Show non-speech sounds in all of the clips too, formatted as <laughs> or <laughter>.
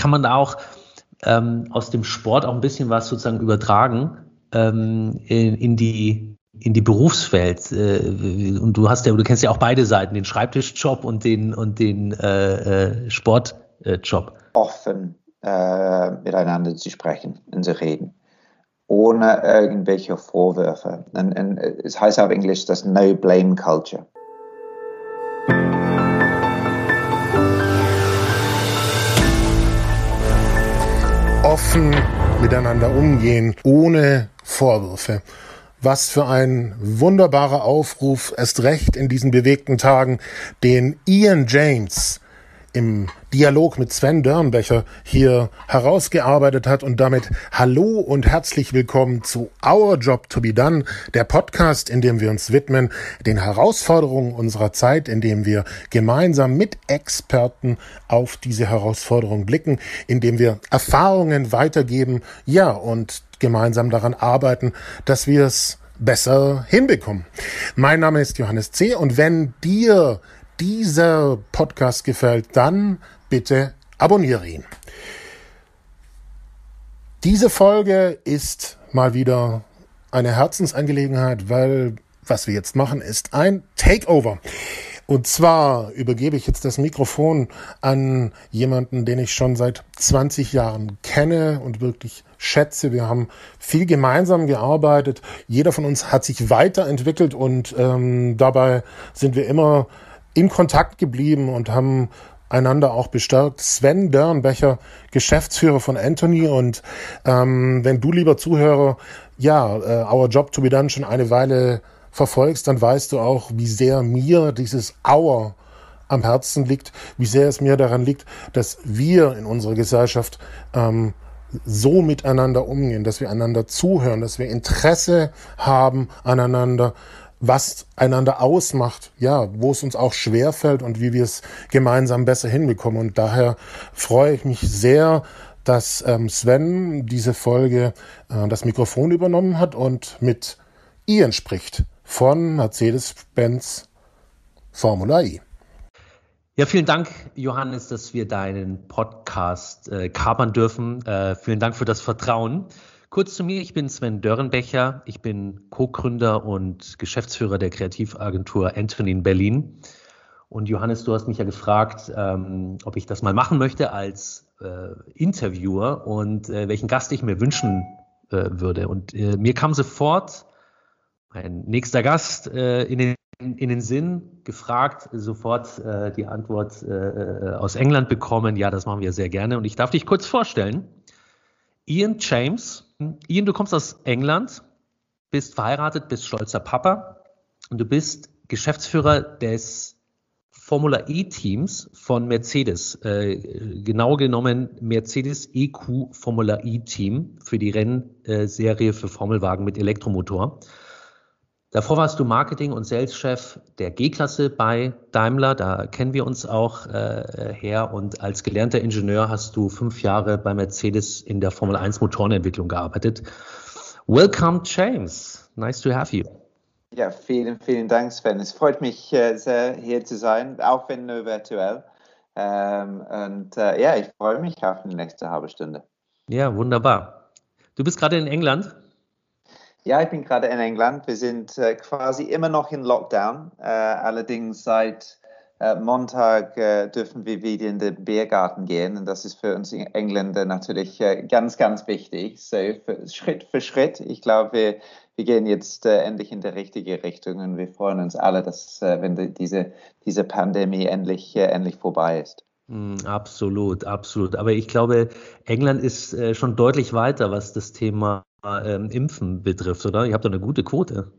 kann man da auch ähm, aus dem Sport auch ein bisschen was sozusagen übertragen ähm, in, in die in die Berufswelt äh, und du hast ja du kennst ja auch beide Seiten den Schreibtischjob und den und den äh, äh, Sportjob. Offen äh, miteinander zu sprechen und zu reden ohne irgendwelche Vorwürfe. Und, und es heißt auf Englisch das No Blame Culture offen miteinander umgehen, ohne Vorwürfe. Was für ein wunderbarer Aufruf, erst recht in diesen bewegten Tagen, den Ian James im Dialog mit Sven Dörnbecher hier herausgearbeitet hat und damit Hallo und herzlich willkommen zu Our Job to be Done, der Podcast, in dem wir uns widmen den Herausforderungen unserer Zeit, in dem wir gemeinsam mit Experten auf diese Herausforderungen blicken, in dem wir Erfahrungen weitergeben, ja, und gemeinsam daran arbeiten, dass wir es besser hinbekommen. Mein Name ist Johannes C. und wenn dir dieser Podcast gefällt, dann bitte abonniere ihn. Diese Folge ist mal wieder eine Herzensangelegenheit, weil was wir jetzt machen, ist ein Takeover. Und zwar übergebe ich jetzt das Mikrofon an jemanden, den ich schon seit 20 Jahren kenne und wirklich schätze. Wir haben viel gemeinsam gearbeitet. Jeder von uns hat sich weiterentwickelt und ähm, dabei sind wir immer in Kontakt geblieben und haben einander auch bestärkt. Sven Dörnbecher, Geschäftsführer von Anthony. Und ähm, wenn du, lieber Zuhörer, ja, äh, Our Job to be Done schon eine Weile verfolgst, dann weißt du auch, wie sehr mir dieses Our am Herzen liegt, wie sehr es mir daran liegt, dass wir in unserer Gesellschaft ähm, so miteinander umgehen, dass wir einander zuhören, dass wir Interesse haben aneinander, was einander ausmacht, ja, wo es uns auch schwerfällt und wie wir es gemeinsam besser hinbekommen. Und daher freue ich mich sehr, dass ähm, Sven diese Folge äh, das Mikrofon übernommen hat und mit Ian spricht von Mercedes-Benz Formula E. Ja, vielen Dank, Johannes, dass wir deinen Podcast äh, kapern dürfen. Äh, vielen Dank für das Vertrauen. Kurz zu mir, ich bin Sven Dörrenbecher, ich bin Co-Gründer und Geschäftsführer der Kreativagentur Anthony in Berlin. Und Johannes, du hast mich ja gefragt, ähm, ob ich das mal machen möchte als äh, Interviewer und äh, welchen Gast ich mir wünschen äh, würde. Und äh, mir kam sofort mein nächster Gast äh, in den in den Sinn gefragt, sofort äh, die Antwort äh, aus England bekommen. Ja, das machen wir sehr gerne. Und ich darf dich kurz vorstellen. Ian James Ian, du kommst aus England, bist verheiratet, bist stolzer Papa und du bist Geschäftsführer des Formula E-Teams von Mercedes. Äh, genau genommen Mercedes EQ Formula E-Team für die Rennserie für Formelwagen mit Elektromotor. Davor warst du Marketing- und Sales-Chef der G-Klasse bei Daimler. Da kennen wir uns auch äh, her. Und als gelernter Ingenieur hast du fünf Jahre bei Mercedes in der Formel 1 Motorenentwicklung gearbeitet. Welcome, James. Nice to have you. Ja, vielen, vielen Dank, Sven. Es freut mich äh, sehr, hier zu sein, auch wenn nur virtuell. Ähm, und äh, ja, ich freue mich auf die nächste halbe Stunde. Ja, wunderbar. Du bist gerade in England? Ja, ich bin gerade in England. Wir sind äh, quasi immer noch in Lockdown. Äh, allerdings seit äh, Montag äh, dürfen wir wieder in den Biergarten gehen. Und das ist für uns Engländer natürlich äh, ganz, ganz wichtig. So, für, Schritt für Schritt. Ich glaube, wir, wir gehen jetzt äh, endlich in die richtige Richtung und wir freuen uns alle, dass wenn die, diese, diese Pandemie endlich, endlich vorbei ist. Mm, absolut, absolut. Aber ich glaube, England ist schon deutlich weiter, was das Thema ähm, Impfen betrifft, oder? Ihr habt doch eine gute Quote.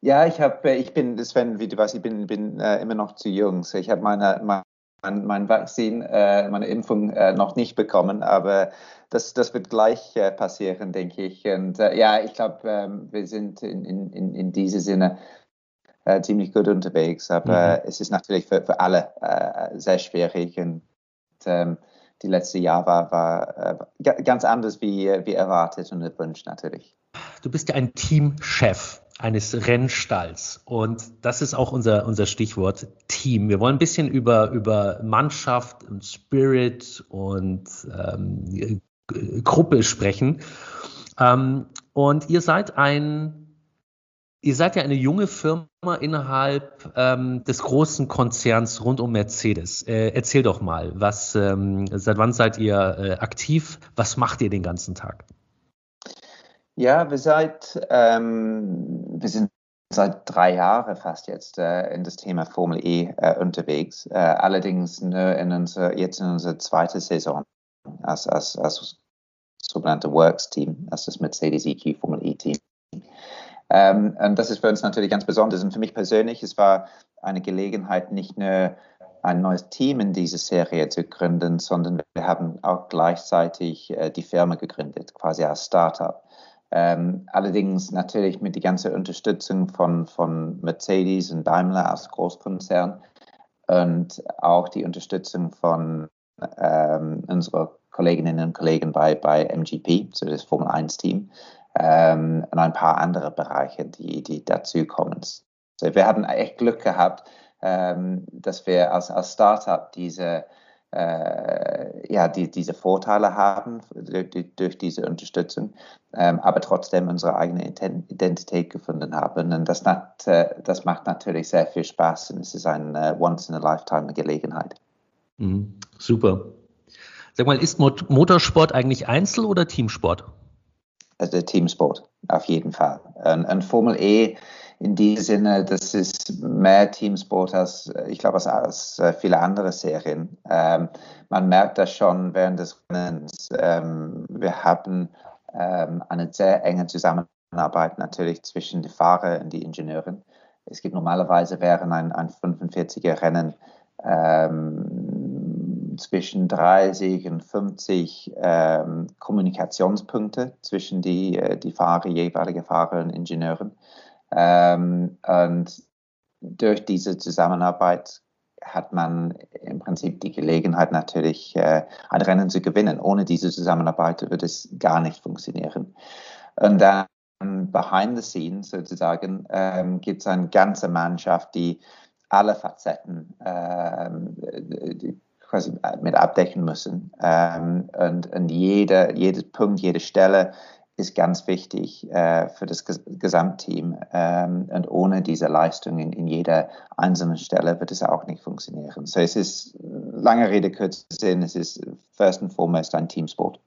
Ja, ich habe, äh, ich bin, Sven, wie du weißt, ich bin, bin äh, immer noch zu jung. Ich habe meine, mein, mein Vakzin, äh, meine Impfung äh, noch nicht bekommen, aber das, das wird gleich äh, passieren, denke ich. Und äh, ja, ich glaube, ähm, wir sind in, in, in diesem Sinne ziemlich gut unterwegs, aber mhm. es ist natürlich für, für alle sehr schwierig und ähm, die letzte Jahr war, war äh, ganz anders wie, wie erwartet und erwünscht natürlich. Du bist ja ein Teamchef. eines Rennstalls. Und das ist auch unser, unser Stichwort Team. Wir wollen ein bisschen über, über Mannschaft und Spirit und ähm, Gruppe sprechen. Ähm, und ihr seid ein Ihr seid ja eine junge Firma innerhalb ähm, des großen Konzerns rund um Mercedes. Äh, erzähl doch mal, was, ähm, seit wann seid ihr äh, aktiv? Was macht ihr den ganzen Tag? Ja, wir, seit, ähm, wir sind seit drei Jahren fast jetzt äh, in das Thema Formel E äh, unterwegs. Äh, allerdings nur in unser, jetzt in unserer zweiten Saison als, als, als sogenannte Works-Team, als das Mercedes EQ Formel E-Team. Ähm, und das ist für uns natürlich ganz besonders. Und für mich persönlich, es war eine Gelegenheit, nicht nur ein neues Team in diese Serie zu gründen, sondern wir haben auch gleichzeitig äh, die Firma gegründet, quasi als Startup. Ähm, allerdings natürlich mit die ganze Unterstützung von, von Mercedes und Daimler als Großkonzern und auch die Unterstützung von ähm, unseren Kolleginnen und Kollegen bei, bei MGP, so das Formel 1 Team ähm, und ein paar andere Bereiche, die, die dazu kommen. So, wir haben echt Glück gehabt, ähm, dass wir als, als Startup diese, äh, ja, die, diese Vorteile haben durch, durch diese Unterstützung, ähm, aber trotzdem unsere eigene Identität gefunden haben. Und das, hat, äh, das macht natürlich sehr viel Spaß und es ist eine Once-in-a-Lifetime-Gelegenheit. Mhm, super. Sag mal, ist Motorsport eigentlich Einzel- oder Teamsport? Also der Teamsport, auf jeden Fall. Und, und, Formel E in diesem Sinne, das ist mehr Teamsport als, ich glaube, als, als viele andere Serien. Ähm, man merkt das schon während des Rennens. Ähm, wir haben ähm, eine sehr enge Zusammenarbeit natürlich zwischen den Fahrern und den Ingenieuren. Es gibt normalerweise während ein, ein 45er Rennen ähm, zwischen 30 und 50 ähm, Kommunikationspunkte zwischen die, äh, die Fahrer, jeweilige Fahrer und Ingenieuren. Ähm, und durch diese Zusammenarbeit hat man im Prinzip die Gelegenheit natürlich äh, ein Rennen zu gewinnen. Ohne diese Zusammenarbeit würde es gar nicht funktionieren. Und dann behind the scenes sozusagen ähm, gibt es eine ganze Mannschaft, die alle Facetten ähm, die quasi mit abdecken müssen. Ähm, und und jeder, jeder Punkt, jede Stelle ist ganz wichtig äh, für das Gesamtteam. Ähm, und ohne diese Leistung in, in, jeder einzelnen Stelle wird es auch nicht funktionieren. So es ist, lange Rede, kurzer Sinn, es ist first and foremost ein Teamsport.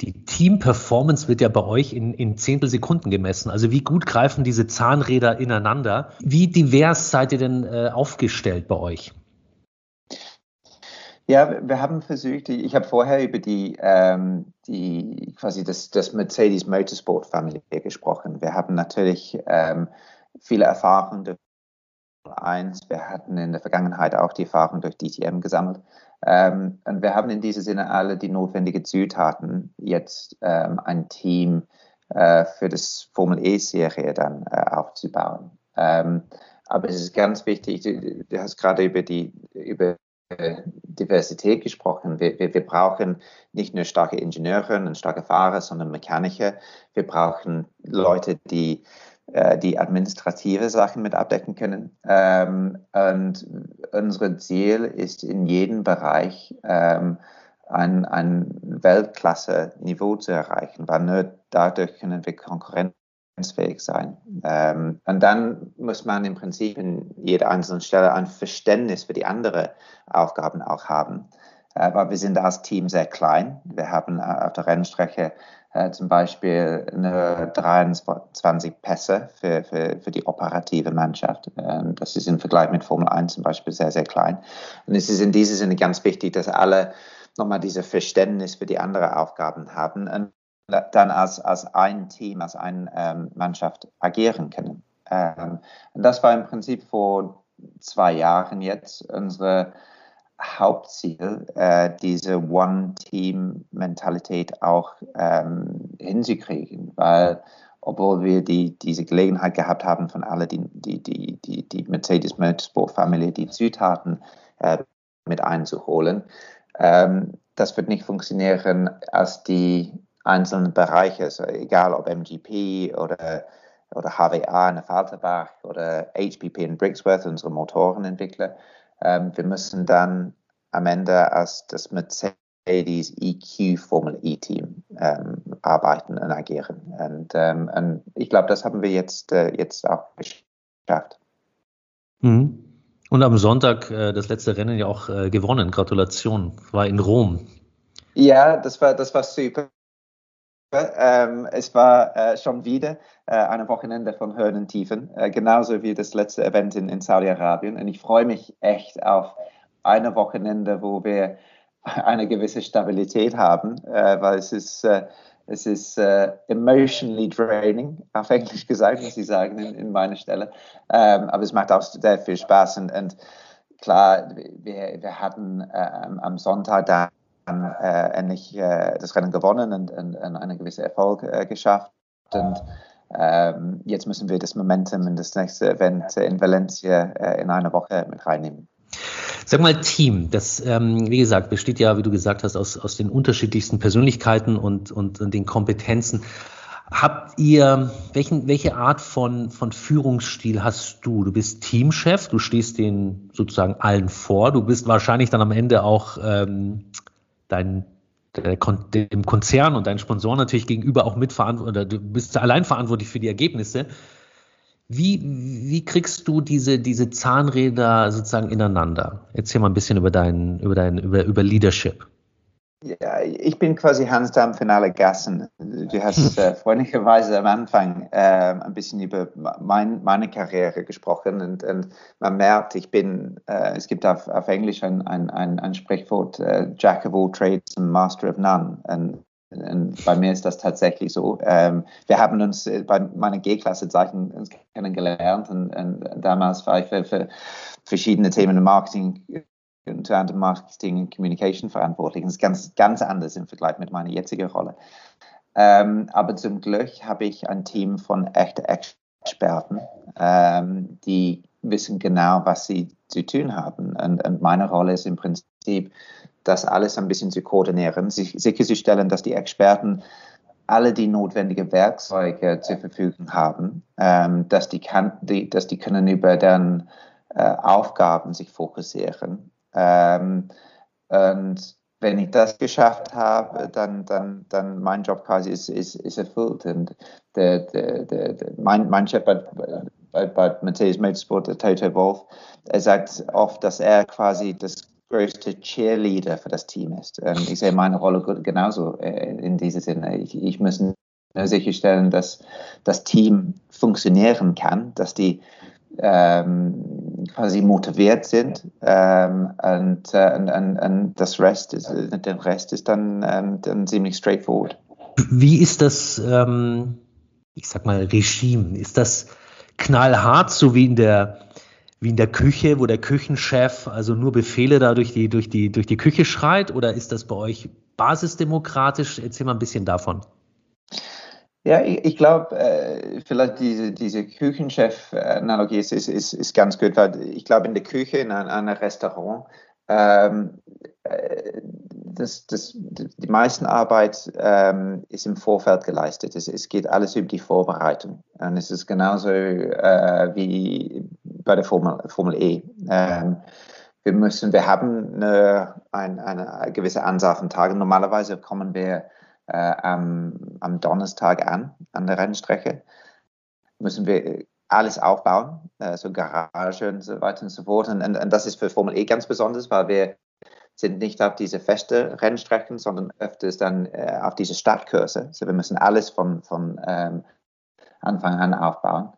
Die Team-Performance wird ja bei euch in, in Zehntelsekunden gemessen. Also wie gut greifen diese Zahnräder ineinander? Wie divers seid ihr denn äh, aufgestellt bei euch? Ja, wir haben versucht, ich habe vorher über die, ähm, die quasi das, das Mercedes Motorsport Familie gesprochen. Wir haben natürlich ähm, viele Erfahrungen durch eins. Wir hatten in der Vergangenheit auch die Erfahrung durch DTM gesammelt. Ähm, und wir haben in diesem Sinne alle die notwendigen Zutaten, jetzt ähm, ein Team äh, für das Formel E-Serie dann äh, aufzubauen. Ähm, aber es ist ganz wichtig, du, du hast gerade über die über Diversität gesprochen. Wir, wir, wir, brauchen nicht nur starke Ingenieure und starke Fahrer, sondern Mechaniker. Wir brauchen Leute, die äh, die administrative Sachen mit abdecken können. Ähm, und unser Ziel ist in jedem Bereich ähm, ein, ein Weltklasse-Niveau zu erreichen, weil nur dadurch können wir Konkurrenz fähig sein. Ähm, und dann muss man im Prinzip in jeder einzelnen Stelle ein Verständnis für die anderen Aufgaben auch haben. Aber wir sind als Team sehr klein. Wir haben äh, auf der Rennstrecke äh, zum Beispiel nur 23 Pässe für, für, für die operative Mannschaft. Ähm, das ist im Vergleich mit Formel 1 zum Beispiel sehr, sehr klein. Und es ist in diesem Sinne ganz wichtig, dass alle nochmal dieses Verständnis für die anderen Aufgaben haben. Und dann als, als ein Team, als eine ähm, Mannschaft agieren können. Ähm, das war im Prinzip vor zwei Jahren jetzt unsere Hauptziel, äh, diese One-Team-Mentalität auch ähm, hinzukriegen, weil obwohl wir die, diese Gelegenheit gehabt haben, von alle die, die, die, die, die Mercedes Motorsport Familie die Zutaten äh, mit einzuholen, ähm, das wird nicht funktionieren, als die einzelnen Bereiche, also egal ob MGP oder oder HWA in Falterbach oder HPP in Brixworth, unsere Motorenentwickler. Ähm, wir müssen dann am Ende als das Mercedes EQ Formel E Team ähm, arbeiten und agieren. Und, ähm, und ich glaube, das haben wir jetzt, äh, jetzt auch geschafft. Mhm. Und am Sonntag äh, das letzte Rennen ja auch äh, gewonnen. Gratulation. War in Rom. Ja, das war, das war super. Ähm, es war äh, schon wieder äh, ein Wochenende von Höhen und Tiefen, äh, genauso wie das letzte Event in, in Saudi-Arabien. Und ich freue mich echt auf eine Wochenende, wo wir <laughs> eine gewisse Stabilität haben, äh, weil es ist, äh, es ist äh, emotionally draining, auf Englisch gesagt, muss ich sagen, in, in meiner Stelle. Ähm, aber es macht auch sehr viel Spaß. Und, und klar, wir, wir hatten am Sonntag da äh, endlich äh, das Rennen gewonnen und, und, und einen gewissen Erfolg äh, geschafft. Und ähm, jetzt müssen wir das Momentum in das nächste Event in Valencia äh, in einer Woche mit reinnehmen. Sag mal, Team, das, ähm, wie gesagt, besteht ja, wie du gesagt hast, aus, aus den unterschiedlichsten Persönlichkeiten und, und, und den Kompetenzen. Habt ihr, welchen, welche Art von, von Führungsstil hast du? Du bist Teamchef, du stehst den sozusagen allen vor, du bist wahrscheinlich dann am Ende auch ähm, dein, dem Konzern und deinen Sponsoren natürlich gegenüber auch mitverantwortlich, oder du bist allein verantwortlich für die Ergebnisse. Wie, wie kriegst du diese, diese Zahnräder sozusagen ineinander? Erzähl mal ein bisschen über dein, über dein, über, über Leadership. Ja, ich bin quasi Hans Damm für alle Gassen. Du hast <laughs> äh, freundlicherweise am Anfang äh, ein bisschen über mein, meine Karriere gesprochen und, und, man merkt, ich bin, äh, es gibt auf, auf Englisch ein, ein, ein, ein Sprichwort, äh, Jack of all trades and Master of none. Und, und bei mir ist das tatsächlich so. Ähm, wir haben uns äh, bei meiner G-Klasse Zeichen kennengelernt und, und, damals war ich für, für verschiedene Themen im Marketing unter anderem Marketing und Communication verantwortlich. Das ist ganz, ganz anders im Vergleich mit meiner jetzigen Rolle. Ähm, aber zum Glück habe ich ein Team von echten Experten, ähm, die wissen genau, was sie zu tun haben. Und, und, meine Rolle ist im Prinzip, das alles ein bisschen zu koordinieren, sich, sicherzustellen, dass die Experten alle die notwendigen Werkzeuge zur Verfügung haben, ähm, dass, die kann, die, dass die können über deren äh, Aufgaben sich fokussieren ähm, und wenn ich das geschafft habe, dann, dann, dann mein Job quasi ist, ist, ist erfüllt. Und der, der, der, mein, mein Chef bei, bei, bei Matthäus Motorsport, der Toto Wolf, er sagt oft, dass er quasi das größte Cheerleader für das Team ist. Und ich sehe meine Rolle genauso äh, in diesem Sinne. Ich, ich muss sicherstellen, dass das Team funktionieren kann, dass die ähm, quasi motiviert sind ähm, und, äh, und, und, und, das Rest ist, der Rest ist dann, ähm, dann ziemlich straightforward. Wie ist das, ähm, ich sag mal, Regime? Ist das knallhart, so wie in der wie in der Küche, wo der Küchenchef also nur Befehle da durch die, durch die, durch die Küche schreit? Oder ist das bei euch basisdemokratisch? Erzähl mal ein bisschen davon. Ja, ich, ich glaube, äh, vielleicht diese, diese Küchenchef-Analogie ist, ist, ist, ist ganz gut, weil ich glaube, in der Küche, in einem, einem Restaurant, ähm, äh, das, das, die meisten Arbeit ähm, ist im Vorfeld geleistet. Es, es, geht alles über die Vorbereitung. Und es ist genauso äh, wie bei der Formel, Formel E. Ähm, wir müssen, wir haben eine, eine, eine gewisse Anzahl von Tagen. Normalerweise kommen wir äh, am, am Donnerstag an, an der Rennstrecke. Müssen wir alles aufbauen, äh, so Garage und so weiter und so fort. Und, und, und, das ist für Formel E ganz besonders, weil wir sind nicht auf diese feste Rennstrecken, sondern öfters dann äh, auf diese Startkurse. So wir müssen alles von, von ähm, Anfang an aufbauen.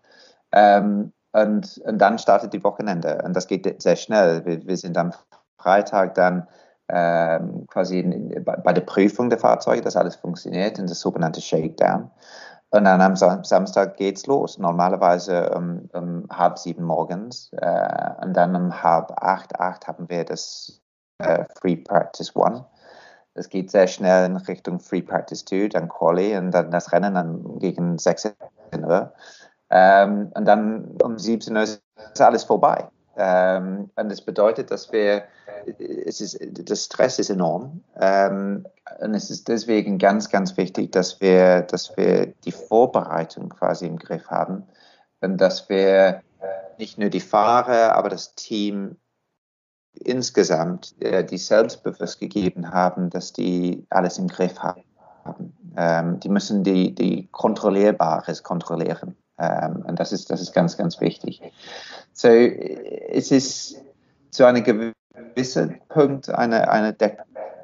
Ähm, und, und dann startet die Wochenende und das geht sehr schnell. Wir, wir sind am Freitag dann ähm, quasi in, bei der Prüfung der Fahrzeuge, dass alles funktioniert, in das sogenannte Shakedown. Und dann am Samstag geht's los. Normalerweise um, um halb sieben morgens. Äh, und dann um halb acht, acht haben wir das äh, Free Practice One. Es geht sehr schnell in Richtung Free Practice 2, dann Quali und dann das Rennen dann gegen 16 Uhr. Ähm, und dann um 17 Uhr ist alles vorbei. Ähm, und das bedeutet, dass wir, es ist, das Stress ist enorm. Ähm, und es ist deswegen ganz, ganz wichtig, dass wir, dass wir die Vorbereitung quasi im Griff haben und dass wir nicht nur die Fahrer, aber das Team insgesamt, äh, die selbstbewusst gegeben haben, dass die alles im Griff haben. Ähm, die müssen die, die Kontrollierbares kontrollieren. Ähm, und das ist, das ist ganz, ganz wichtig. So, es ist zu einem gewissen Punkt eine, eine De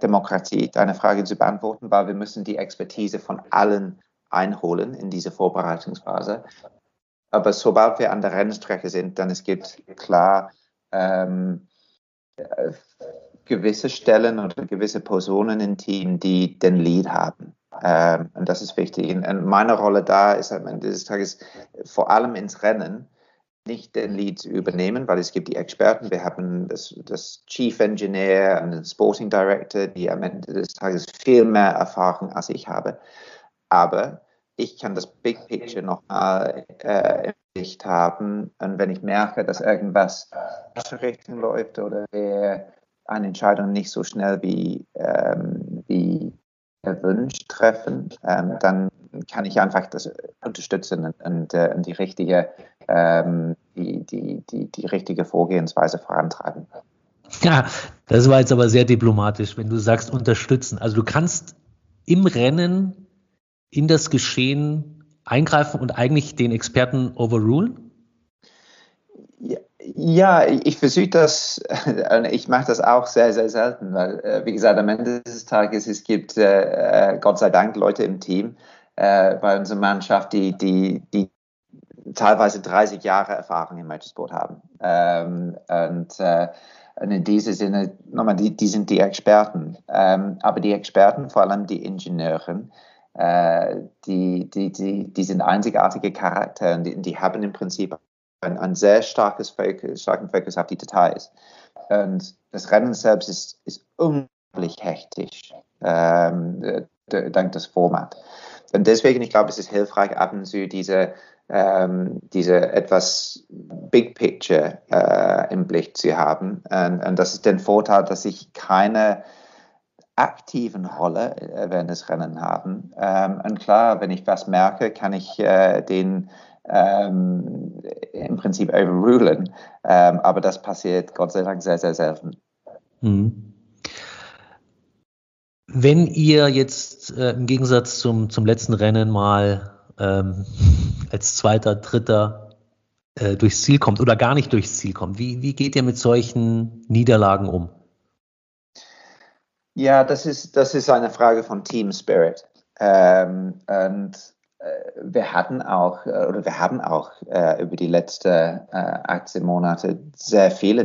Demokratie, eine Frage zu beantworten, weil wir müssen die Expertise von allen einholen in diese Vorbereitungsphase. Aber sobald wir an der Rennstrecke sind, dann es gibt klar ähm, äh, gewisse Stellen oder gewisse Personen im Team, die den Lead haben. Ähm, und das ist wichtig. Und meine Rolle da ist am Ende des Tages vor allem ins Rennen nicht den Lead zu übernehmen, weil es gibt die Experten. Wir haben das, das Chief Engineer und den Sporting Director, die am Ende des Tages viel mehr Erfahrung als ich habe. Aber ich kann das Big Picture nochmal äh, im Licht haben. Und wenn ich merke, dass irgendwas die Richtung läuft oder eine Entscheidung nicht so schnell wie, ähm, wie erwünscht treffen, ähm, dann kann ich einfach das unterstützen und, und, äh, und die richtige ähm, die, die, die, die richtige Vorgehensweise vorantreiben. Ja, das war jetzt aber sehr diplomatisch, wenn du sagst unterstützen. Also du kannst im Rennen in das Geschehen eingreifen und eigentlich den Experten overrulen? Ja, ja ich versuche das, ich mache das auch sehr, sehr selten, weil, äh, wie gesagt, am Ende des Tages, es gibt äh, äh, Gott sei Dank Leute im Team äh, bei unserer Mannschaft, die, die, die teilweise 30 Jahre Erfahrung im Motorsport haben. Ähm, und, äh, und in diesem Sinne, nochmal, die, die sind die Experten. Ähm, aber die Experten, vor allem die Ingenieure, äh, die, die, die, die sind einzigartige Charakter und die, die haben im Prinzip ein, ein sehr starkes Fokus, starken Fokus auf die Details. Und das Rennen selbst ist, ist unglaublich hektisch, ähm, dank des Formats. Und deswegen, ich glaube, es ist hilfreich, ab und zu diese ähm, diese etwas Big Picture äh, im Blick zu haben. Und, und, das ist der Vorteil, dass ich keine aktiven Rolle äh, während des Rennen habe. Ähm, und klar, wenn ich was merke, kann ich äh, den ähm, im Prinzip overrulen. Ähm, aber das passiert Gott sei Dank sehr, sehr selten. Mhm. Wenn ihr jetzt äh, im Gegensatz zum, zum letzten Rennen mal ähm, <laughs> als zweiter, dritter äh, durchs Ziel kommt oder gar nicht durchs Ziel kommt. Wie, wie geht ihr mit solchen Niederlagen um? Ja, das ist, das ist eine Frage von Team Spirit. Ähm, und äh, wir hatten auch, äh, oder wir haben auch äh, über die letzten äh, 18 Monate sehr viele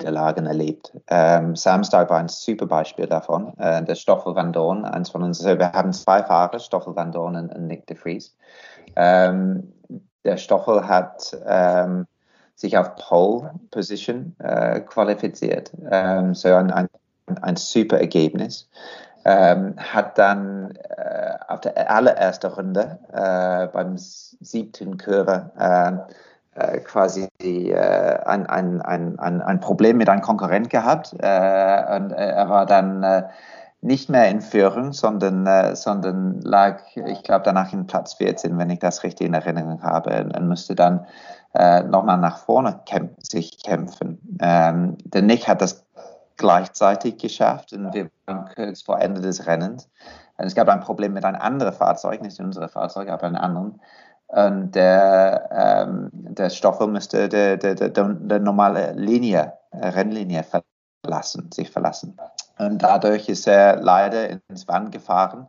Niederlagen erlebt. Ähm, Samstag war ein super Beispiel davon. Äh, der Stoffel Van Dorn, eins von uns, also wir haben zwei Fahrer, Stoffel Van Dorn und, und Nick de Vries. Ähm, der Stoffel hat ähm, sich auf Pole Position äh, qualifiziert. Ähm, so ein, ein, ein, super Ergebnis. Ähm, hat dann äh, auf der allerersten Runde äh, beim siebten Kurve quasi die, äh, ein, ein, ein, ein, Problem mit einem Konkurrent gehabt äh, und er war dann nicht mehr in Führung, sondern, äh, sondern lag, ich glaube, danach in Platz 14, wenn ich das richtig in Erinnerung habe, und, musste dann äh, nochmal nach vorne kämp sich kämpfen. Ähm, der Nick hat das gleichzeitig geschafft und wir waren kurz vor Ende des Rennens. Es gab ein Problem mit einem anderen Fahrzeug, nicht unsere Fahrzeug, aber einem anderen. Und der, ähm, der Stoffel musste die, die, die, die normale Linie, äh, Rennlinie verlassen, sich verlassen. Und dadurch ist er leider ins Wand gefahren.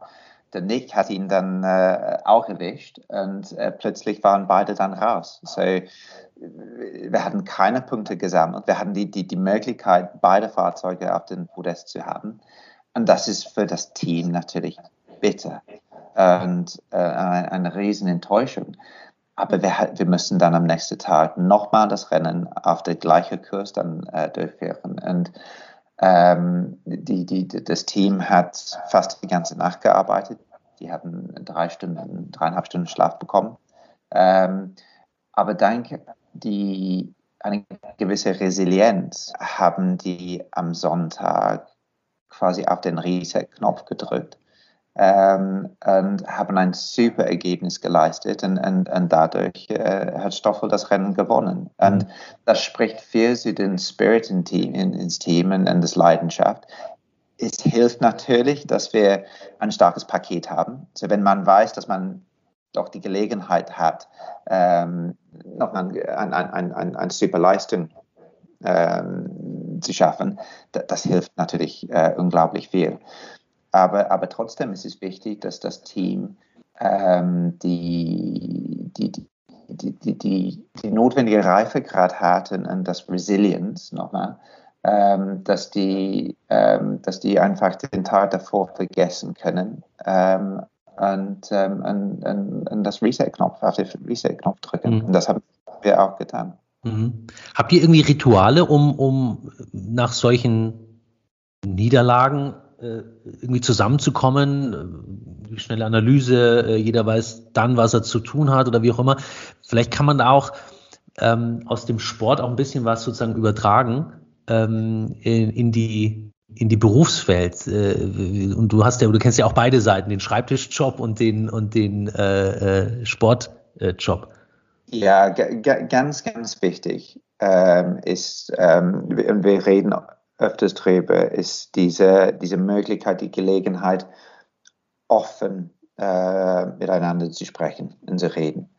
Der Nick hat ihn dann äh, auch erwischt und äh, plötzlich waren beide dann raus. So, wir hatten keine Punkte gesammelt. Wir hatten die, die, die Möglichkeit, beide Fahrzeuge auf den Podest zu haben. Und das ist für das Team natürlich bitter und äh, eine, riesen Enttäuschung. Aber wir, wir müssen dann am nächsten Tag nochmal das Rennen auf der gleichen Kurs dann äh, durchführen. Und ähm, die, die, das Team hat fast die ganze Nacht gearbeitet. Die haben drei Stunden, dreieinhalb Stunden Schlaf bekommen. Ähm, aber dank die eine gewisse Resilienz haben die am Sonntag quasi auf den Reset-Knopf gedrückt ähm, und haben ein super Ergebnis geleistet und, und, und dadurch äh, hat Stoffel das Rennen gewonnen. Mhm. Und das spricht viel zu den Spirit in Team, in, ins Team und, und das Leidenschaft. Es hilft natürlich, dass wir ein starkes Paket haben. Also wenn man weiß, dass man doch die Gelegenheit hat, ähm, nochmal eine ein, ein, ein super Leistung ähm, zu schaffen, das hilft natürlich äh, unglaublich viel. Aber, aber trotzdem ist es wichtig, dass das Team ähm, die, die, die, die, die, die notwendige Reifegrad hat und, und das Resilience nochmal, ähm, dass, die, ähm, dass die einfach den Tag davor vergessen können ähm, und, ähm, und, und, und, das Reset-Knopf auf den Reset-Knopf drücken. Mhm. Und das haben wir auch getan. Mhm. Habt ihr irgendwie Rituale, um, um nach solchen Niederlagen irgendwie zusammenzukommen, äh, schnelle Analyse, äh, jeder weiß dann, was er zu tun hat oder wie auch immer. Vielleicht kann man da auch ähm, aus dem Sport auch ein bisschen was sozusagen übertragen ähm, in, in, die in die Berufswelt. Äh, und du hast ja, du kennst ja auch beide Seiten, den Schreibtischjob und den und den äh, Sportjob. Ja, ganz, ganz wichtig ähm, ist, ähm, wir reden öfters drüber, ist diese, diese Möglichkeit, die Gelegenheit, offen äh, miteinander zu sprechen und zu reden,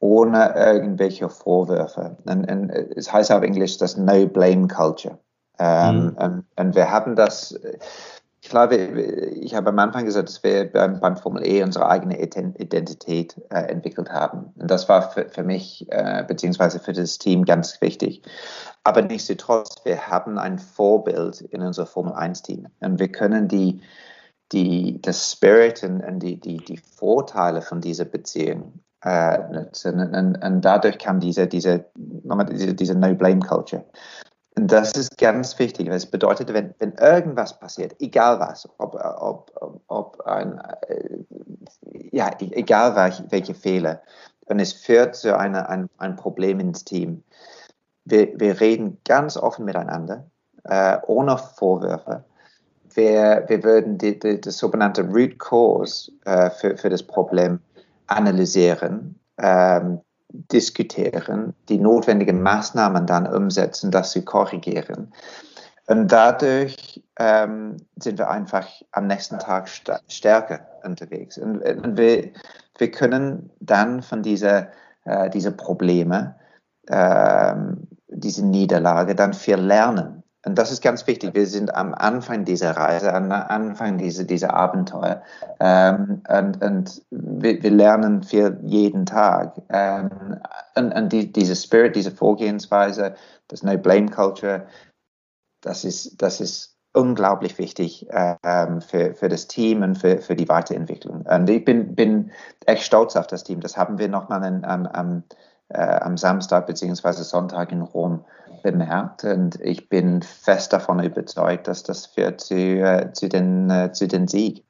ohne irgendwelche Vorwürfe. Und, und es heißt auf Englisch das No-Blame-Culture. Ähm, mhm. und, und, wir haben das, ich glaube, ich habe am Anfang gesagt, dass wir beim, beim Formel E unsere eigene Identität äh, entwickelt haben. Und das war für, für mich äh, beziehungsweise für das Team ganz wichtig. Aber nichtsdestotrotz, wir haben ein Vorbild in unserem Formel 1-Team. Und wir können die, die, das Spirit und, und die, die, die Vorteile von dieser Beziehung äh, nutzen. Und, und, dadurch kam diese, diese, diese, diese No-Blame-Culture. Und das ist ganz wichtig. Es bedeutet, wenn, wenn irgendwas passiert, egal was, ob, ob, ob ein, äh, ja, egal welche, welche Fehler, und es führt zu einer, ein, ein Problem ins Team, wir, wir reden ganz offen miteinander, äh, ohne Vorwürfe. Wir, wir würden die, die, das sogenannte Root Cause äh, für, für das Problem analysieren, ähm, diskutieren, die notwendigen Maßnahmen dann umsetzen, das zu korrigieren. Und dadurch ähm, sind wir einfach am nächsten Tag st stärker unterwegs. Und, und, wir, wir können dann von dieser, äh, diese Probleme ähm, diese Niederlage dann viel lernen. Und das ist ganz wichtig. Wir sind am Anfang dieser Reise, am Anfang dieser, dieser Abenteuer. Ähm, und und wir, wir, lernen viel jeden Tag. Ähm, und und die, diese Spirit, diese Vorgehensweise, das No Blame Culture, das ist, das ist unglaublich wichtig ähm, für, für das Team und für, für die Weiterentwicklung. Und ich bin, bin echt stolz auf das Team. Das haben wir nochmal am, am äh, am Samstag bzw. Sonntag in Rom bemerkt. Und ich bin fest davon überzeugt, dass das führt zu, äh, zu, den, äh, zu den Sieg.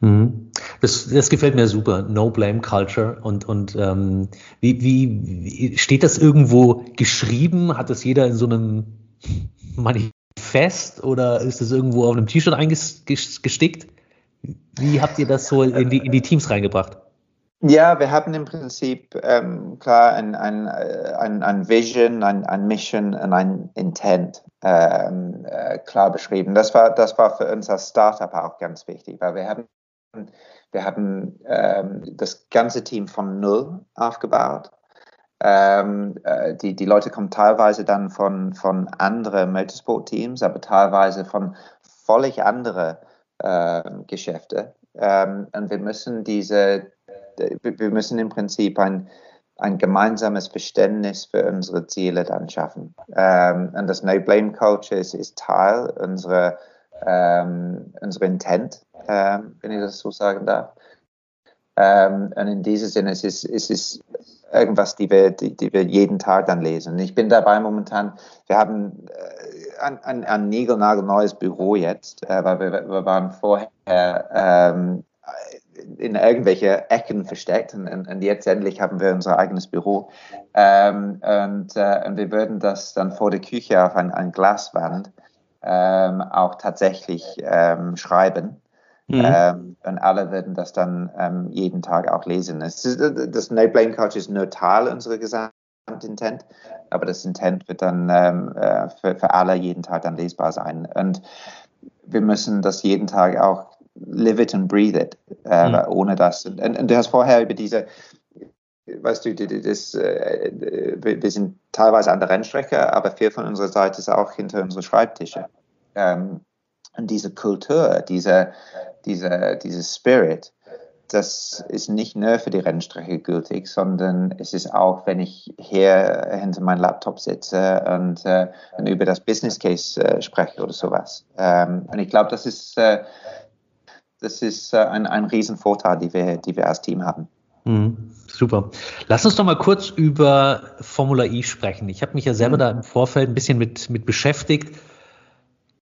Mhm. Das, das gefällt mir super. No Blame Culture. Und, und ähm, wie, wie steht das irgendwo geschrieben? Hat das jeder in so einem Manifest oder ist das irgendwo auf einem T-Shirt eingestickt? Wie habt ihr das so in die, in die Teams reingebracht? Ja, wir haben im Prinzip ähm, klar ein, ein, äh, ein, ein Vision, ein, ein Mission und ein Intent ähm, äh, klar beschrieben. Das war, das war für uns als Startup auch ganz wichtig, weil wir haben, wir haben ähm, das ganze Team von Null aufgebaut. Ähm, äh, die, die Leute kommen teilweise dann von, von anderen Motorsport-Teams, aber teilweise von völlig anderen äh, Geschäften. Ähm, und wir müssen diese wir müssen im Prinzip ein, ein gemeinsames Verständnis für unsere Ziele dann schaffen. Ähm, und das No-Blame-Culture ist, ist, Teil unserer, ähm, unserer Intent, ähm, wenn ich das so sagen darf. Ähm, und in diesem Sinne ist es, ist irgendwas, die wir, die, die, wir jeden Tag dann lesen. Ich bin dabei momentan, wir haben äh, ein, ein, ein niegelnagelneues Büro jetzt, äh, weil wir, wir waren vorher ähm, in irgendwelche Ecken versteckt und, und, jetzt endlich haben wir unser eigenes Büro. Ähm, und, äh, und, wir würden das dann vor der Küche auf ein, ein Glaswand ähm, auch tatsächlich ähm, schreiben. Mhm. Ähm, und alle würden das dann ähm, jeden Tag auch lesen. Ist, das No Blame Culture ist nur Teil unserer Gesamtintent, aber das Intent wird dann ähm, äh, für, für alle jeden Tag dann lesbar sein. Und wir müssen das jeden Tag auch live it and breathe it, äh, mhm. ohne das. Und, und, du hast vorher über diese, weißt du, das, äh, wir sind teilweise an der Rennstrecke, aber viel von unserer Seite ist auch hinter unseren Schreibtischen. Ähm, und diese Kultur, diese, diese, dieses Spirit, das ist nicht nur für die Rennstrecke gültig, sondern es ist auch, wenn ich hier hinter meinem Laptop sitze und, äh, und über das Business Case äh, spreche oder sowas. Ähm, und ich glaube, das ist, äh, das ist äh, ein, ein Riesenvorteil, die wir, die wir als Team haben. Mhm, super. Lass uns doch mal kurz über Formula E sprechen. Ich habe mich ja selber mhm. da im Vorfeld ein bisschen mit, mit beschäftigt.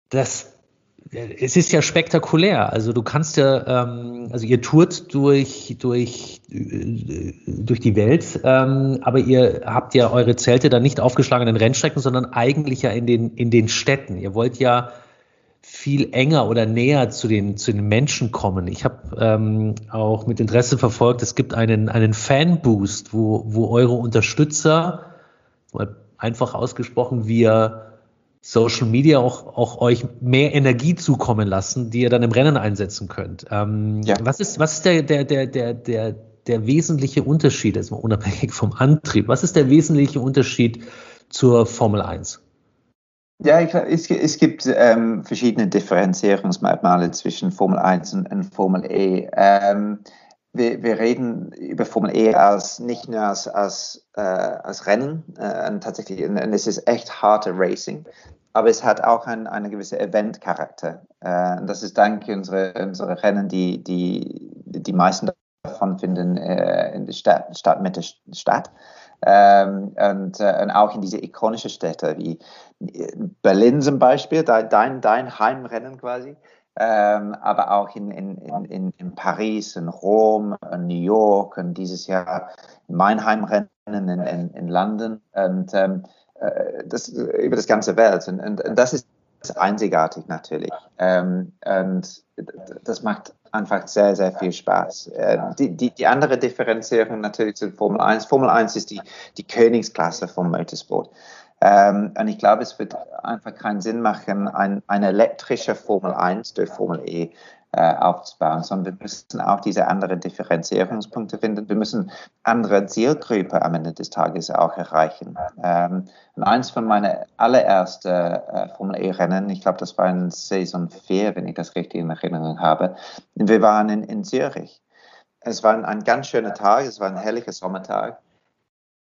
Das es ist ja spektakulär. Also du kannst ja, ähm, also ihr tourt durch, durch, äh, durch die Welt, ähm, aber ihr habt ja eure Zelte dann nicht aufgeschlagen in den Rennstrecken, sondern eigentlich ja in den, in den Städten. Ihr wollt ja viel enger oder näher zu den, zu den Menschen kommen. Ich habe ähm, auch mit Interesse verfolgt, es gibt einen, einen Fanboost, wo, wo eure Unterstützer, einfach ausgesprochen, wir Social Media auch, auch euch mehr Energie zukommen lassen, die ihr dann im Rennen einsetzen könnt. Ähm, ja. Was ist, was ist der, der, der, der, der, der wesentliche Unterschied, jetzt mal unabhängig vom Antrieb, was ist der wesentliche Unterschied zur Formel 1? Ja, ich, es, es gibt ähm, verschiedene Differenzierungsmerkmale zwischen Formel 1 und, und Formel E. Ähm, wir, wir, reden über Formel E als nicht nur als, als, äh, als Rennen, äh, tatsächlich, und es ist echt harte Racing, aber es hat auch ein, eine gewisse Event-Charakter. Äh, das ist dank unserer unsere Rennen, die, die die meisten davon finden äh, in der Stadt, Stadtmitte statt. Ähm, und, äh, und auch in diese ikonischen Städte wie Berlin zum Beispiel, dein, dein Heimrennen quasi ähm, aber auch in, in, in, in Paris, in Rom, in New York und dieses Jahr mein Heimrennen in, in, in London und ähm, äh, das, über das ganze Welt. Und, und, und das ist einzigartig natürlich. Ähm, und das macht einfach sehr, sehr viel Spaß. Äh, die, die, die andere Differenzierung natürlich zu Formel 1. Formel 1 ist die, die Königsklasse vom Motorsport. Ähm, und ich glaube, es wird einfach keinen Sinn machen, ein, eine elektrische Formel 1 durch Formel E äh, aufzubauen, sondern wir müssen auch diese anderen Differenzierungspunkte finden. Wir müssen andere Zielgruppen am Ende des Tages auch erreichen. Ähm, und eins von meinen allerersten äh, Formel E-Rennen, ich glaube, das war in Saison 4, wenn ich das richtig in Erinnerung habe, wir waren in, in Zürich. Es war ein, ganz schöner Tag, es war ein herrlicher Sommertag,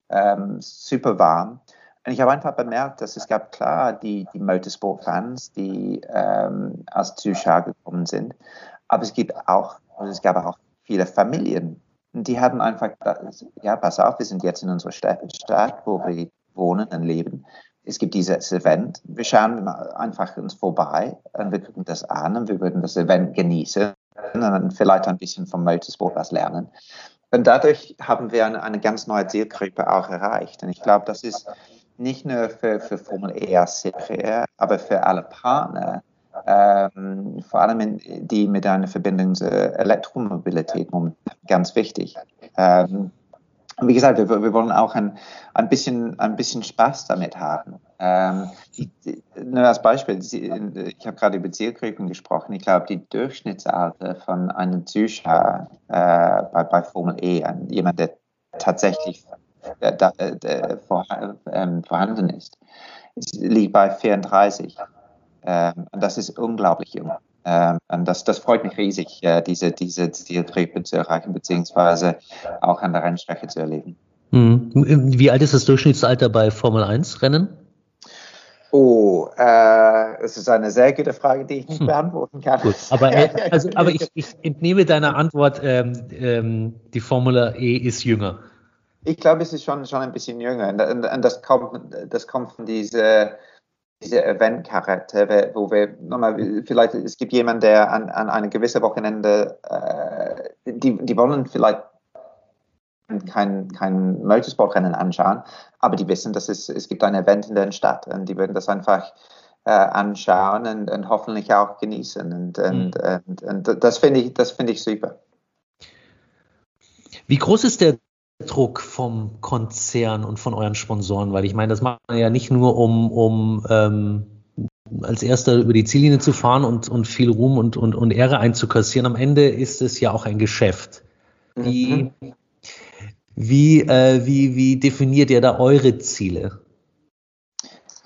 ähm, super warm. Und ich habe einfach bemerkt, dass es gab klar die, die Motorsport-Fans, die ähm, als Zuschauer gekommen sind, aber es gibt auch, also es gab auch viele Familien, und die haben einfach, ja, pass auf, wir sind jetzt in unserer Stadt wo wir wohnen und leben. Es gibt dieses Event. Wir schauen einfach uns vorbei und wir gucken das an und wir würden das Event genießen und dann vielleicht ein bisschen vom Motorsport was lernen. Und dadurch haben wir eine, eine ganz neue Zielgruppe auch erreicht. Und ich glaube, das ist nicht nur für, für Formel E als Serie, aber für alle Partner, ähm, vor allem in, die mit einer Verbindung zur Elektromobilität ganz wichtig. Ähm, wie gesagt, wir, wir wollen auch ein, ein, bisschen, ein bisschen Spaß damit haben. Ähm, nur als Beispiel, ich habe gerade über Zielgruppen gesprochen. Ich glaube, die Durchschnittsalter von einem Zuschauer äh, bei, bei Formel E, jemand, der tatsächlich der, der vor, ähm, vorhanden ist. Es liegt bei 34. Ähm, und das ist unglaublich jung. Ähm, und das, das freut mich riesig, äh, diese, diese Zielgruppe zu erreichen, beziehungsweise auch an der Rennstrecke zu erleben. Mhm. Wie alt ist das Durchschnittsalter bei Formel 1 Rennen? Oh, äh, es ist eine sehr gute Frage, die ich nicht hm. beantworten kann. Gut, aber, äh, also, aber <laughs> ich, ich, entnehme deiner Antwort, ähm, ähm, die Formel E ist jünger. Ich glaube, es ist schon, schon ein bisschen jünger. Und, und, das, kommt, das kommt von dieser diese Event-Charakter, wo wir nochmal, vielleicht, es gibt jemanden, der an, an einem gewissen Wochenende äh, die, die wollen vielleicht kein, kein Motorsportrennen anschauen, aber die wissen, dass es, es gibt ein Event in der Stadt und die würden das einfach äh, anschauen und, und, hoffentlich auch genießen. Und, und, mhm. und, und das finde ich, das ich super. Wie groß ist der Druck vom Konzern und von euren Sponsoren? Weil ich meine, das macht man ja nicht nur, um, um ähm, als erster über die Ziellinie zu fahren und, und viel Ruhm und, und, und Ehre einzukassieren. Am Ende ist es ja auch ein Geschäft. Wie, mhm. wie, äh, wie, wie definiert ihr da eure Ziele?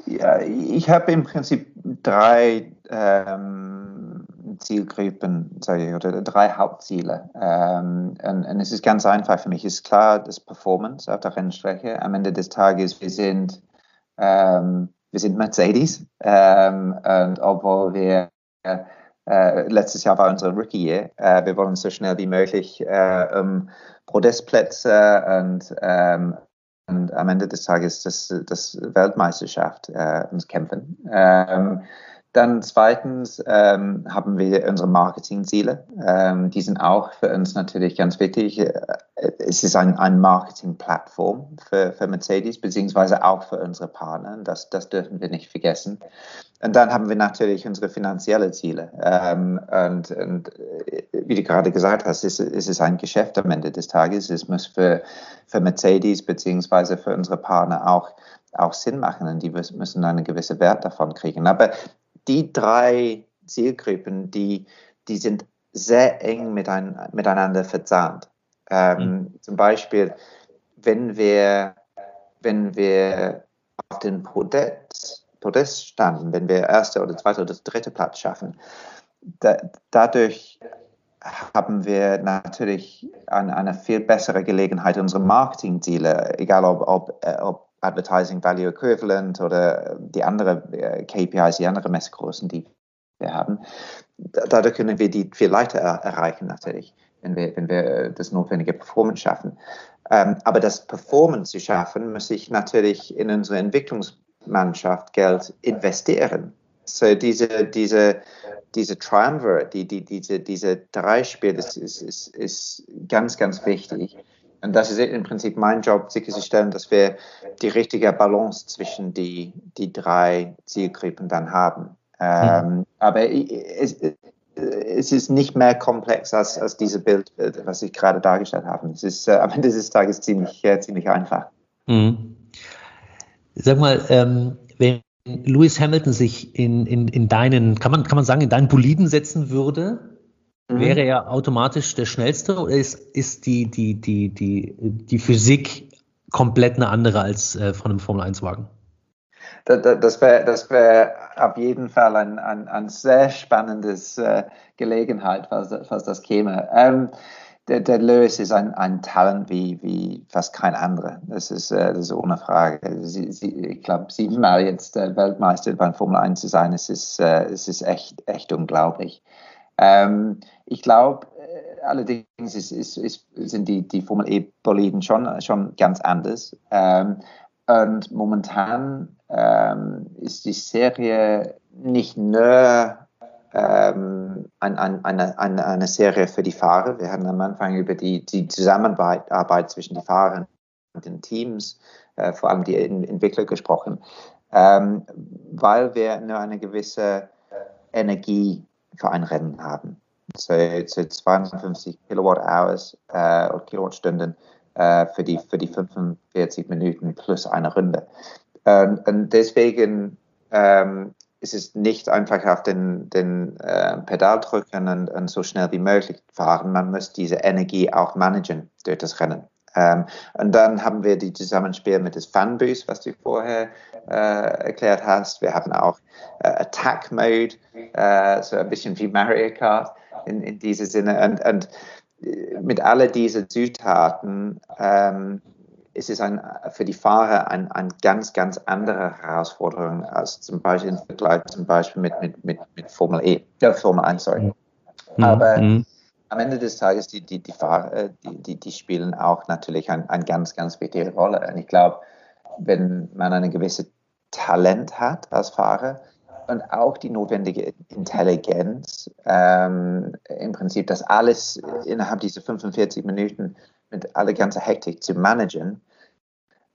Ja, ich habe im Prinzip drei ähm, Zielgruppen, sage ich, oder drei Hauptziele. Ähm, und, und, es ist ganz einfach für mich. Es ist klar, das Performance auf der Rennstrecke. Am Ende des Tages, wir sind ähm, wir sind Mercedes ähm, und obwohl wir äh, letztes Jahr war unser Rookie Year, äh, wir wollen so schnell wie möglich äh, um Podestplätze und, ähm, und am Ende des Tages das, das Weltmeisterschaft äh, uns kämpfen. Ähm, dann zweitens ähm, haben wir unsere Marketingziele. Ähm, die sind auch für uns natürlich ganz wichtig. Äh, es ist ein, ein Marketingplattform für, für Mercedes, beziehungsweise auch für unsere Partner. Das, das dürfen wir nicht vergessen. Und dann haben wir natürlich unsere finanziellen Ziele. Ähm, und, und, äh, wie du gerade gesagt hast, es, es ist ein Geschäft am Ende des Tages. Es muss für, für Mercedes beziehungsweise für unsere Partner auch auch Sinn machen und die müssen einen gewissen Wert davon kriegen. Aber die drei Zielgruppen, die, die sind sehr eng mitein, miteinander verzahnt. Ähm, mhm. Zum Beispiel, wenn wir, wenn wir auf den Podest, Podest standen, wenn wir erste oder zweite oder dritte Platz schaffen, da, dadurch haben wir natürlich eine, eine, viel bessere Gelegenheit, unsere Marketingziele, egal ob, ob, äh, ob Advertising Value Equivalent oder die anderen äh, KPIs, die anderen Messgrößen, die wir haben. Dadurch können wir die viel leichter erreichen natürlich, wenn wir, wenn wir äh, das notwendige Performance schaffen. Ähm, aber das Performance zu schaffen, muss ich natürlich in unsere Entwicklungsmannschaft Geld investieren. So diese, diese, diese Triumvirate, die, die, diese, diese drei Spiele, das ist, ist, ist ganz, ganz wichtig. Und das ist im Prinzip mein Job, sicherzustellen, dass wir die richtige Balance zwischen die, die drei Zielgruppen dann haben. Ähm, mhm. Aber es, es, ist nicht mehr komplex als, als dieses Bild, was ich gerade dargestellt habe. Es ist äh, am Ende des Tages ziemlich, äh, ziemlich einfach. Mhm. Sag mal, ähm, wenn Lewis Hamilton sich in, in, in deinen, kann man, kann man sagen, in deinen Boliden setzen würde, Mhm. Wäre er automatisch der Schnellste oder ist, ist die, die, die, die, die Physik komplett eine andere als äh, von einem Formel-1-Wagen? Das wäre das wär auf jeden Fall ein, ein, ein sehr spannendes äh, Gelegenheit, was, was das käme. Ähm, der, der Lewis ist ein, ein Talent wie, wie fast kein anderer. Das ist, äh, das ist ohne Frage. Sie, sie, ich glaube, siebenmal jetzt äh, Weltmeister beim Formel 1 zu sein, es ist, äh, es ist echt, echt unglaublich. Ähm, ich glaube, äh, allerdings ist, ist, ist, sind die, die Formel E-Boliden schon, schon ganz anders. Ähm, und momentan ähm, ist die Serie nicht nur ähm, ein, ein, eine, eine, eine, Serie für die Fahrer. Wir haben am Anfang über die, die Zusammenarbeit Arbeit zwischen den Fahrern und den Teams, äh, vor allem die Entwickler gesprochen, ähm, weil wir nur eine gewisse Energie für ein Rennen haben. So, so 250 Kilowatt Hours äh, oder Kilowattstunden äh, für, die, für die 45 Minuten plus eine Runde. Ähm, und deswegen ähm, ist es nicht einfach auf den, den äh, Pedal drücken und, und, so schnell wie möglich fahren. Man muss diese Energie auch managen durch das Rennen. Ähm, und dann haben wir die Zusammenspiel mit des Fanboost, was du vorher äh, erklärt hast. Wir haben auch äh, Attack Mode, äh, so ein bisschen wie Mario Kart in, in diesem Sinne. Und, und äh, mit all diesen Zutaten ähm, ist es ein, für die Fahrer eine ein ganz, ganz andere Herausforderung als zum Beispiel im Vergleich zum Beispiel mit, mit, mit, mit Formel E, ja, Formel 1, sorry. Mhm. Aber mhm am Ende des Tages, die, die, die Fahrer, äh, die, die, die spielen auch natürlich eine ein ganz, ganz wichtige Rolle. Und ich glaube, wenn man eine gewisse Talent hat als Fahrer und auch die notwendige Intelligenz, ähm, im Prinzip das alles innerhalb dieser 45 Minuten mit aller ganzen Hektik zu managen,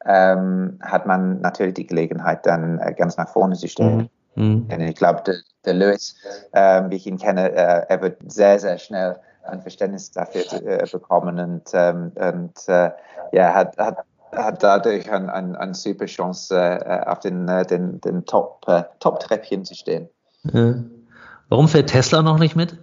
ähm, hat man natürlich die Gelegenheit, dann äh, ganz nach vorne zu stehen. Mhm. Mhm. Ich glaube, der, der Lewis, äh, wie ich ihn kenne, äh, er wird sehr, sehr schnell ein Verständnis dafür äh, bekommen und, ähm, und äh, ja, hat, hat, hat dadurch eine ein, ein super Chance, äh, auf den, den, den Top-Treppchen Top zu stehen. Warum fährt Tesla noch nicht mit?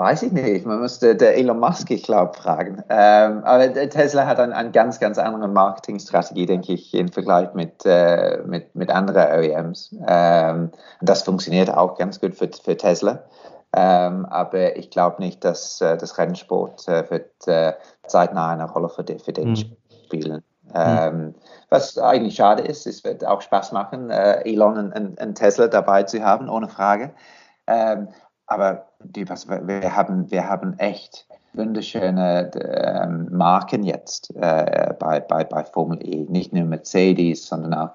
Weiß ich nicht. Man müsste der Elon Musk, ich glaube, fragen. Ähm, aber Tesla hat eine ein ganz, ganz andere Marketingstrategie, denke ich, im Vergleich mit, äh, mit, mit anderen OEMs. Ähm, das funktioniert auch ganz gut für, für Tesla. Ähm, aber ich glaube nicht, dass äh, das Rennsport äh, wird äh, zeitnah eine Rolle für, die, für den mhm. spielen. Ähm, was eigentlich schade ist, es wird auch Spaß machen, äh, Elon und, und, Tesla dabei zu haben, ohne Frage. Ähm, aber die, was, wir, haben, wir haben echt wunderschöne ähm, Marken jetzt äh, bei, bei, bei Formel E. Nicht nur Mercedes, sondern auch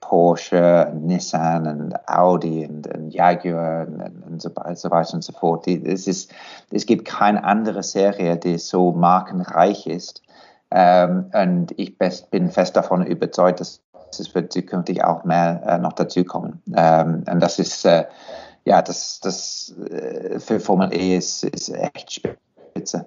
Porsche, Nissan und Audi und, und Jaguar und, und, so, so, weiter und so fort. Die, es, ist, es gibt keine andere Serie, die so markenreich ist. Ähm, und ich best, bin fest davon überzeugt, dass es wird zukünftig auch mehr äh, noch dazukommen. Ähm, und das ist äh, ja, das, das äh, für Formel E ist, ist echt spitze.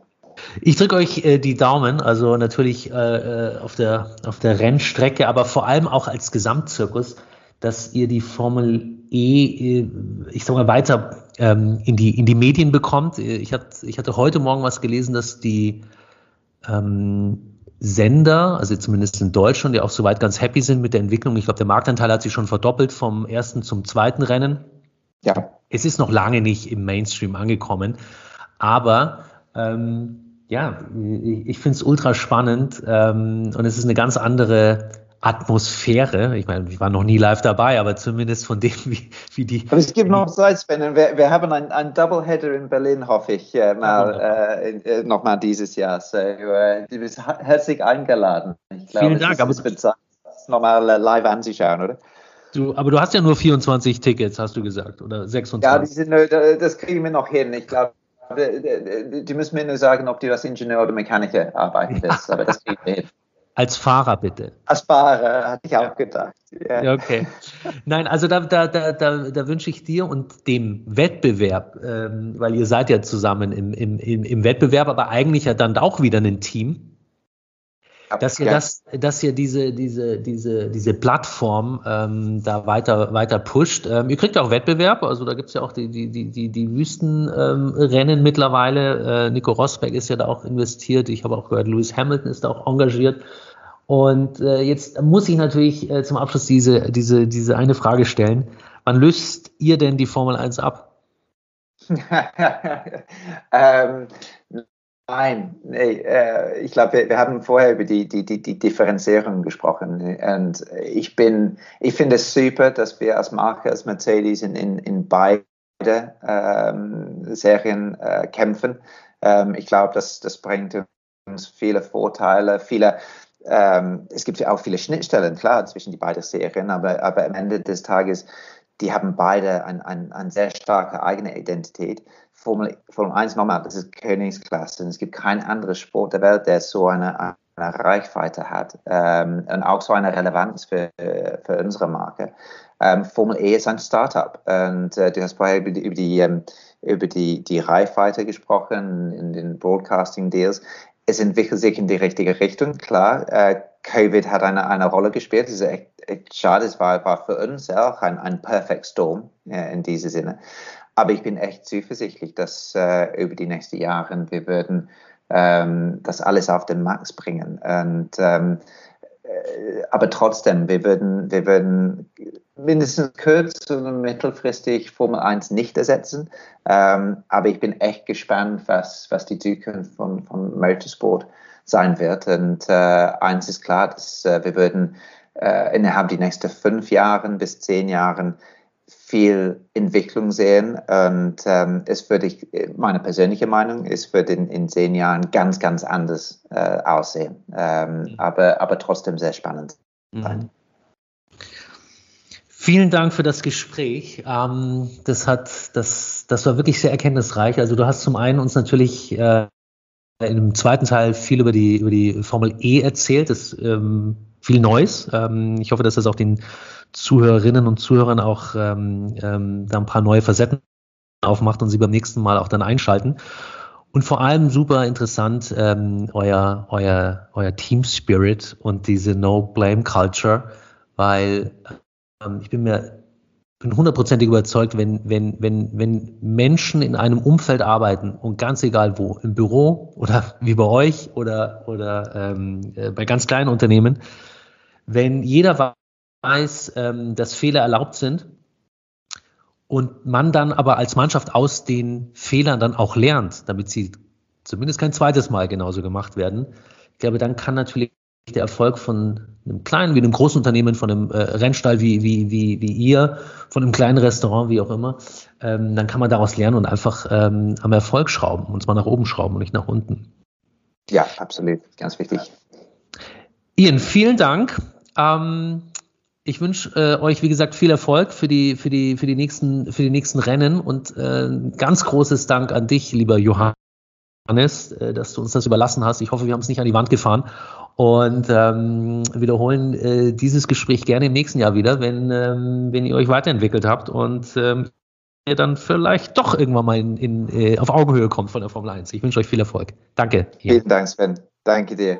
Ich drücke euch äh, die Daumen, also natürlich äh, äh, auf, der, auf der Rennstrecke, aber vor allem auch als Gesamtzirkus, dass ihr die Formel E, äh, ich sag mal, weiter ähm, in, die, in die Medien bekommt. Ich, hat, ich hatte heute Morgen was gelesen, dass die ähm, Sender, also zumindest in Deutschland, die auch soweit ganz happy sind mit der Entwicklung. Ich glaube, der Marktanteil hat sich schon verdoppelt vom ersten zum zweiten Rennen. Ja. Es ist noch lange nicht im Mainstream angekommen, aber ähm, ja, ich finde es ultra spannend ähm, und es ist eine ganz andere Atmosphäre. Ich meine, ich war noch nie live dabei, aber zumindest von dem, wie, wie die. Aber es gibt noch Zeit, Sven. Wir, wir haben einen, einen Doubleheader in Berlin, hoffe ich, äh, mal, äh, äh nochmal dieses Jahr. So, äh, du bist herzlich eingeladen. Ich glaube, Vielen Dank. Ist, aber es wird nochmal äh, live anzuschauen, oder? Du, aber du hast ja nur 24 Tickets, hast du gesagt, oder 26? Ja, sind, das kriegen wir noch hin. Ich glaube, die müssen mir nur sagen, ob die das Ingenieur oder Mechaniker arbeiten ist, aber das wir hin. <laughs> Als Fahrer bitte. Als Fahrer, hatte ich auch gedacht. Ja. Okay. Nein, also da, da, da, da, wünsche ich dir und dem Wettbewerb, ähm, weil ihr seid ja zusammen im, im, im Wettbewerb, aber eigentlich ja dann auch wieder ein Team dass ihr das, dass ihr diese, diese, diese, diese Plattform ähm, da weiter, weiter pusht. Ähm, ihr kriegt auch Wettbewerb, also da gibt's ja auch die, die, die, die, die Wüstenrennen ähm, mittlerweile. Äh, Nico Rosberg ist ja da auch investiert. Ich habe auch gehört, Lewis Hamilton ist da auch engagiert. Und äh, jetzt muss ich natürlich äh, zum Abschluss diese, diese, diese eine Frage stellen. Wann löst ihr denn die Formel 1 ab? <laughs> ähm, Nein, nee, äh, ich glaube, wir, wir, haben vorher über die, die, die, die Differenzierung gesprochen. Und ich bin, ich finde es super, dass wir als Marke, als Mercedes in, in, in beide ähm, Serien äh, kämpfen. Ähm, ich glaube, das, das bringt uns viele Vorteile, viele ähm, es gibt ja auch viele Schnittstellen, klar, zwischen die beiden Serien, aber, aber am Ende des Tages, die haben beide eine ein, ein sehr starke eigene Identität. Formel, Formel 1 nochmal, das ist Königsklasse. Es gibt keinen anderen Sport der Welt, der so eine, eine Reichweite hat ähm, und auch so eine Relevanz für, für unsere Marke. Ähm, Formel E ist ein Startup und äh, du hast vorher über die, über die, ähm, über die, die Reichweite gesprochen in den Broadcasting-Deals. Es entwickelt sich in die richtige Richtung, klar. Äh, Covid hat eine, eine Rolle gespielt. Das ist echt, echt schade. Es war, war für uns auch ein, ein Perfect Storm äh, in diesem Sinne. Aber ich bin echt zuversichtlich, dass äh, über die nächsten Jahre wir würden ähm, das alles auf den Max bringen. Und, ähm, äh, aber trotzdem, wir würden, wir würden mindestens kurz- und mittelfristig Formel 1 nicht ersetzen. Ähm, aber ich bin echt gespannt, was, was die Zukunft von, von Motorsport sein wird. Und äh, eins ist klar, dass äh, wir würden äh, innerhalb der nächsten fünf Jahren bis zehn Jahren viel Entwicklung sehen und ähm, es würde ich, meine persönliche Meinung, es wird in, in zehn Jahren ganz, ganz anders äh, aussehen, ähm, mhm. aber, aber trotzdem sehr spannend sein. Mhm. Vielen Dank für das Gespräch. Ähm, das hat, das, das war wirklich sehr erkenntnisreich. Also du hast zum einen uns natürlich äh, im zweiten Teil viel über die, über die Formel E erzählt. Das ähm, viel Neues. Ähm, ich hoffe, dass das auch den Zuhörerinnen und Zuhörern auch ähm, ähm, da ein paar neue Facetten aufmacht und sie beim nächsten Mal auch dann einschalten. Und vor allem super interessant ähm, euer, euer, euer Team Spirit und diese No-Blame-Culture, weil ähm, ich bin mir bin hundertprozentig überzeugt, wenn, wenn, wenn, wenn Menschen in einem Umfeld arbeiten und ganz egal wo, im Büro oder <laughs> wie bei euch oder, oder ähm, äh, bei ganz kleinen Unternehmen, wenn jeder weiß, ähm, dass Fehler erlaubt sind und man dann aber als Mannschaft aus den Fehlern dann auch lernt, damit sie zumindest kein zweites Mal genauso gemacht werden, ich glaube, dann kann natürlich der Erfolg von einem kleinen wie einem großen Unternehmen, von einem äh, Rennstall wie, wie, wie, wie ihr, von einem kleinen Restaurant, wie auch immer, ähm, dann kann man daraus lernen und einfach ähm, am Erfolg schrauben und zwar nach oben schrauben und nicht nach unten. Ja, absolut, ganz wichtig. Ian, vielen Dank. Ähm, ich wünsche äh, euch, wie gesagt, viel Erfolg für die, für die, für die, nächsten, für die nächsten Rennen und äh, ganz großes Dank an dich, lieber Johannes, äh, dass du uns das überlassen hast. Ich hoffe, wir haben es nicht an die Wand gefahren und ähm, wiederholen äh, dieses Gespräch gerne im nächsten Jahr wieder, wenn, ähm, wenn ihr euch weiterentwickelt habt und ähm, ihr dann vielleicht doch irgendwann mal in, in, äh, auf Augenhöhe kommt von der Formel 1. Ich wünsche euch viel Erfolg. Danke. Vielen Dank, Sven. Danke dir.